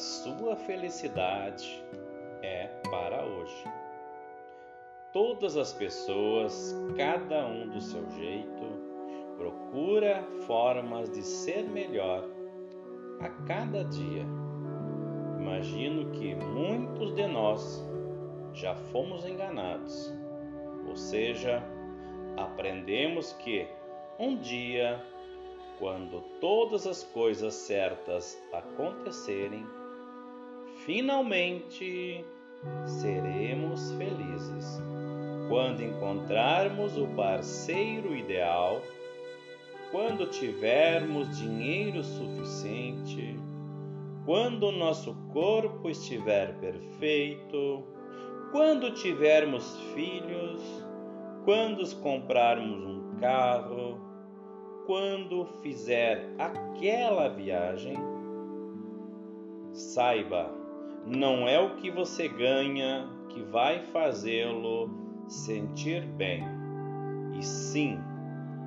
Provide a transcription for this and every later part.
sua felicidade é para hoje. Todas as pessoas, cada um do seu jeito, procura formas de ser melhor a cada dia. Imagino que muitos de nós já fomos enganados, ou seja, aprendemos que um dia quando todas as coisas certas acontecerem, finalmente seremos felizes. Quando encontrarmos o parceiro ideal, quando tivermos dinheiro suficiente, quando nosso corpo estiver perfeito, quando tivermos filhos, quando comprarmos um carro, quando fizer aquela viagem, saiba, não é o que você ganha que vai fazê-lo sentir bem, e sim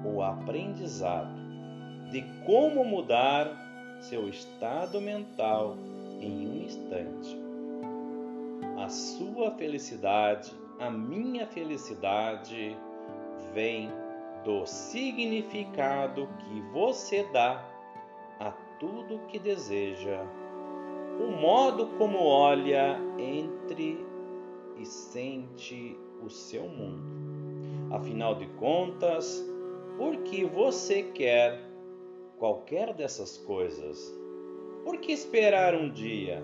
o aprendizado de como mudar seu estado mental em um instante. A sua felicidade, a minha felicidade, vem do significado que você dá a tudo que deseja, o modo como olha entre e sente o seu mundo. Afinal de contas, por que você quer qualquer dessas coisas? Por que esperar um dia?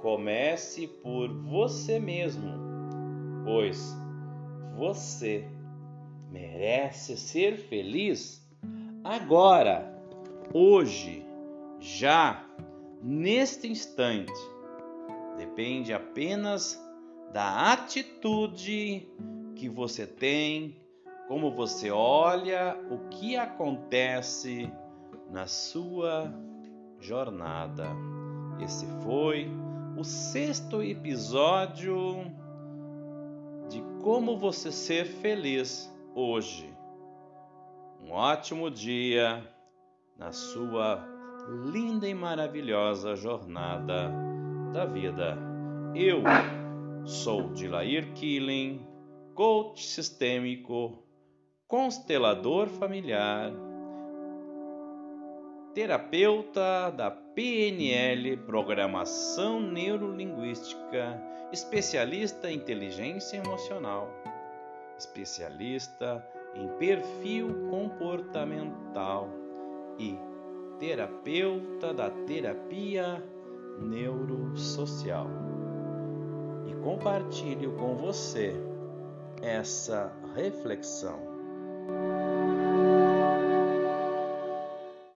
Comece por você mesmo, pois você merece ser feliz agora, hoje, já, neste instante. Depende apenas da atitude que você tem, como você olha o que acontece na sua jornada. Esse foi o sexto episódio de como você ser feliz hoje. Um ótimo dia na sua linda e maravilhosa jornada da vida. Eu sou Dilair Killing, coach sistêmico, constelador familiar, terapeuta da PNL, Programação Neurolinguística, especialista em inteligência emocional especialista em perfil comportamental e terapeuta da terapia neurosocial. E compartilho com você essa reflexão.